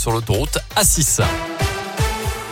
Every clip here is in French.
sur l'autoroute A6.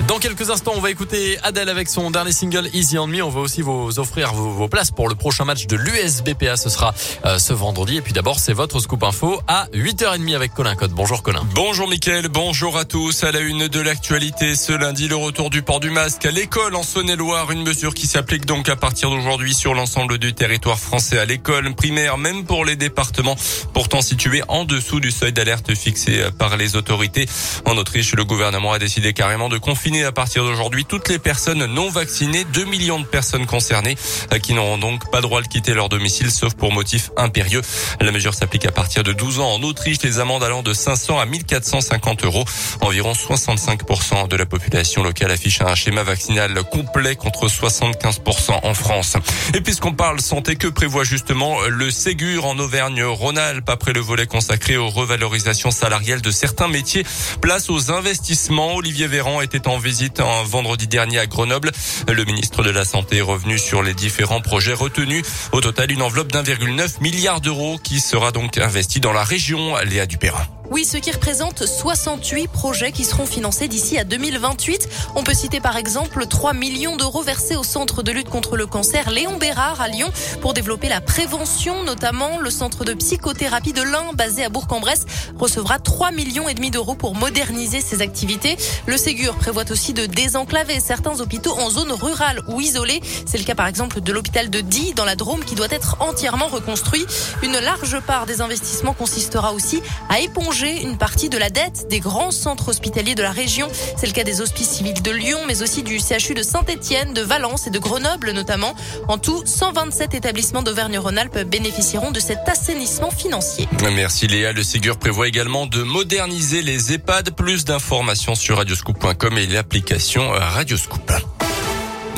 Dans quelques instants, on va écouter Adèle avec son dernier single Easy on Me. On va aussi vous offrir vos, places pour le prochain match de l'USBPA. Ce sera euh, ce vendredi. Et puis d'abord, c'est votre scoop info à 8h30 avec Colin Code. Bonjour Colin. Bonjour Mickaël, bonjour à tous. À la une de l'actualité, ce lundi, le retour du port du masque à l'école en Saône-et-Loire. Une mesure qui s'applique donc à partir d'aujourd'hui sur l'ensemble du territoire français à l'école primaire, même pour les départements pourtant situés en dessous du seuil d'alerte fixé par les autorités. En Autriche, le gouvernement a décidé carrément de confiner à partir d'aujourd'hui toutes les personnes non vaccinées. 2 millions de personnes concernées euh, qui n'auront donc pas droit de quitter leur domicile sauf pour motif impérieux. La mesure s'applique à partir de 12 ans en Autriche. Les amendes allant de 500 à 1450 euros. Environ 65% de la population locale affiche un schéma vaccinal complet contre 75% en France. Et puisqu'on parle santé, que prévoit justement le Ségur en Auvergne-Rhône-Alpes après le volet consacré aux revalorisations salariales de certains métiers? Place aux investissements. Olivier Véran était en visite un vendredi dernier à Grenoble. Le ministre de la Santé est revenu sur les différents projets retenus. Au total, une enveloppe d'1,9 milliard d'euros qui sera donc investie dans la région Léa Dupérin. Oui, ce qui représente 68 projets qui seront financés d'ici à 2028. On peut citer par exemple 3 millions d'euros versés au centre de lutte contre le cancer Léon Bérard à Lyon pour développer la prévention, notamment le centre de psychothérapie de l'Ain basé à Bourg-en-Bresse recevra 3 millions et demi d'euros pour moderniser ses activités. Le Ségur prévoit aussi de désenclaver certains hôpitaux en zone rurale ou isolée. C'est le cas par exemple de l'hôpital de Die dans la Drôme qui doit être entièrement reconstruit. Une large part des investissements consistera aussi à éponger une partie de la dette des grands centres hospitaliers de la région. C'est le cas des hospices civils de Lyon, mais aussi du CHU de Saint-Etienne, de Valence et de Grenoble notamment. En tout, 127 établissements d'Auvergne-Rhône-Alpes bénéficieront de cet assainissement financier. Merci Léa. Le Ségur prévoit également de moderniser les EHPAD. Plus d'informations sur radioscoop.com et l'application Radioscoop.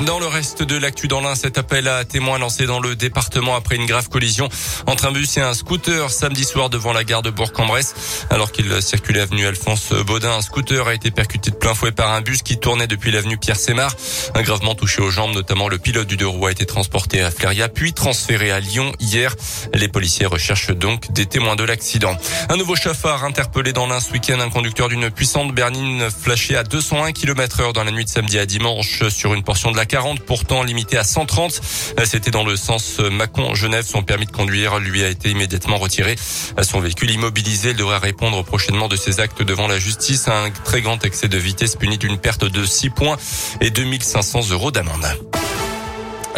Dans le reste de l'actu dans l'un, cet appel à témoins lancé dans le département après une grave collision entre un bus et un scooter samedi soir devant la gare de Bourg-en-Bresse. Alors qu'il circulait avenue Alphonse Baudin, un scooter a été percuté de plein fouet par un bus qui tournait depuis l'avenue Pierre Sémar. Un gravement touché aux jambes, notamment le pilote du deux roues a été transporté à Fléria, puis transféré à Lyon hier. Les policiers recherchent donc des témoins de l'accident. Un nouveau chauffard interpellé dans l'un ce week-end, un conducteur d'une puissante berline flashée à 201 km heure dans la nuit de samedi à dimanche sur une portion de la 40, pourtant limité à 130. C'était dans le sens Mâcon-Genève. Son permis de conduire lui a été immédiatement retiré. Son véhicule immobilisé, il devrait répondre prochainement de ses actes devant la justice. Un très grand excès de vitesse puni d'une perte de 6 points et 2500 euros d'amende.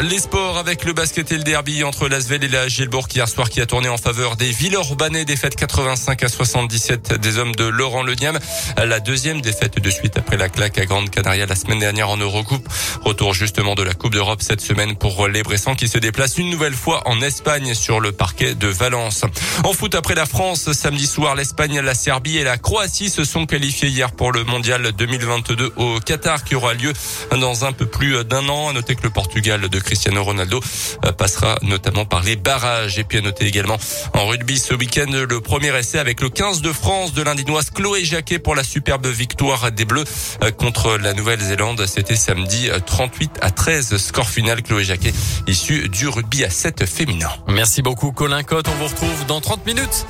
Les sports avec le basket et le derby entre l'Asvel et la Gielbourg hier soir qui a tourné en faveur des Villeurbanais. Défaite 85 à 77 des hommes de Laurent Leniam. La deuxième défaite de suite après la claque à Grande Canaria la semaine dernière en Eurocoupe. Retour justement de la Coupe d'Europe cette semaine pour les Bressans qui se déplacent une nouvelle fois en Espagne sur le parquet de Valence. En foot après la France, samedi soir, l'Espagne, la Serbie et la Croatie se sont qualifiés hier pour le mondial 2022 au Qatar qui aura lieu dans un peu plus d'un an. À noter que le Portugal de Cristiano Ronaldo euh, passera notamment par les barrages. Et puis à noter également en rugby ce week-end le premier essai avec le 15 de France de l'Indinoise Chloé Jacquet pour la superbe victoire des Bleus euh, contre la Nouvelle-Zélande. C'était samedi 38 euh, à 13 score final Chloé Jacquet issu du rugby à 7 féminin. Merci beaucoup Colin Cotte. On vous retrouve dans 30 minutes.